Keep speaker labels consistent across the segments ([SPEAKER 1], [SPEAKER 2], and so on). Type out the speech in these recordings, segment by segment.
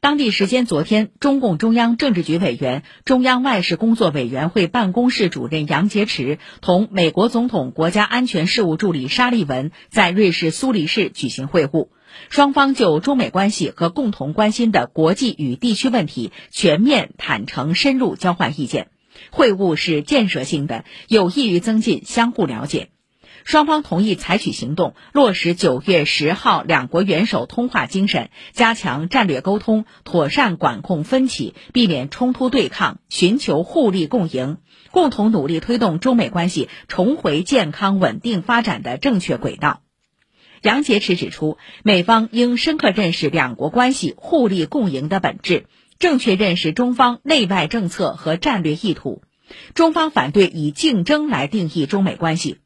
[SPEAKER 1] 当地时间昨天，中共中央政治局委员、中央外事工作委员会办公室主任杨洁篪同美国总统国家安全事务助理沙利文在瑞士苏黎世举行会晤，双方就中美关系和共同关心的国际与地区问题全面、坦诚、深入交换意见。会晤是建设性的，有益于增进相互了解。双方同意采取行动，落实九月十号两国元首通话精神，加强战略沟通，妥善管控分歧，避免冲突对抗，寻求互利共赢，共同努力推动中美关系重回健康稳定发展的正确轨道。杨洁篪指出，美方应深刻认识两国关系互利共赢的本质，正确认识中方内外政策和战略意图。中方反对以竞争来定义中美关系。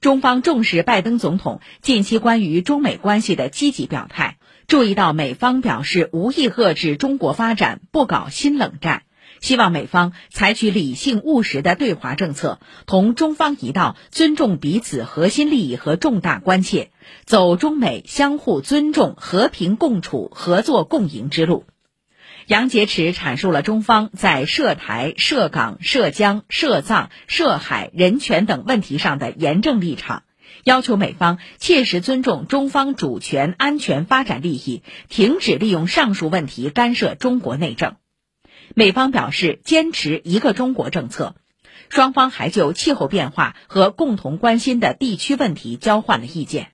[SPEAKER 1] 中方重视拜登总统近期关于中美关系的积极表态，注意到美方表示无意遏制中国发展，不搞新冷战，希望美方采取理性务实的对华政策，同中方一道尊重彼此核心利益和重大关切，走中美相互尊重、和平共处、合作共赢之路。杨洁篪阐述了中方在涉台、涉港、涉疆、涉藏、涉海、人权等问题上的严正立场，要求美方切实尊重中方主权、安全、发展利益，停止利用上述问题干涉中国内政。美方表示坚持一个中国政策，双方还就气候变化和共同关心的地区问题交换了意见。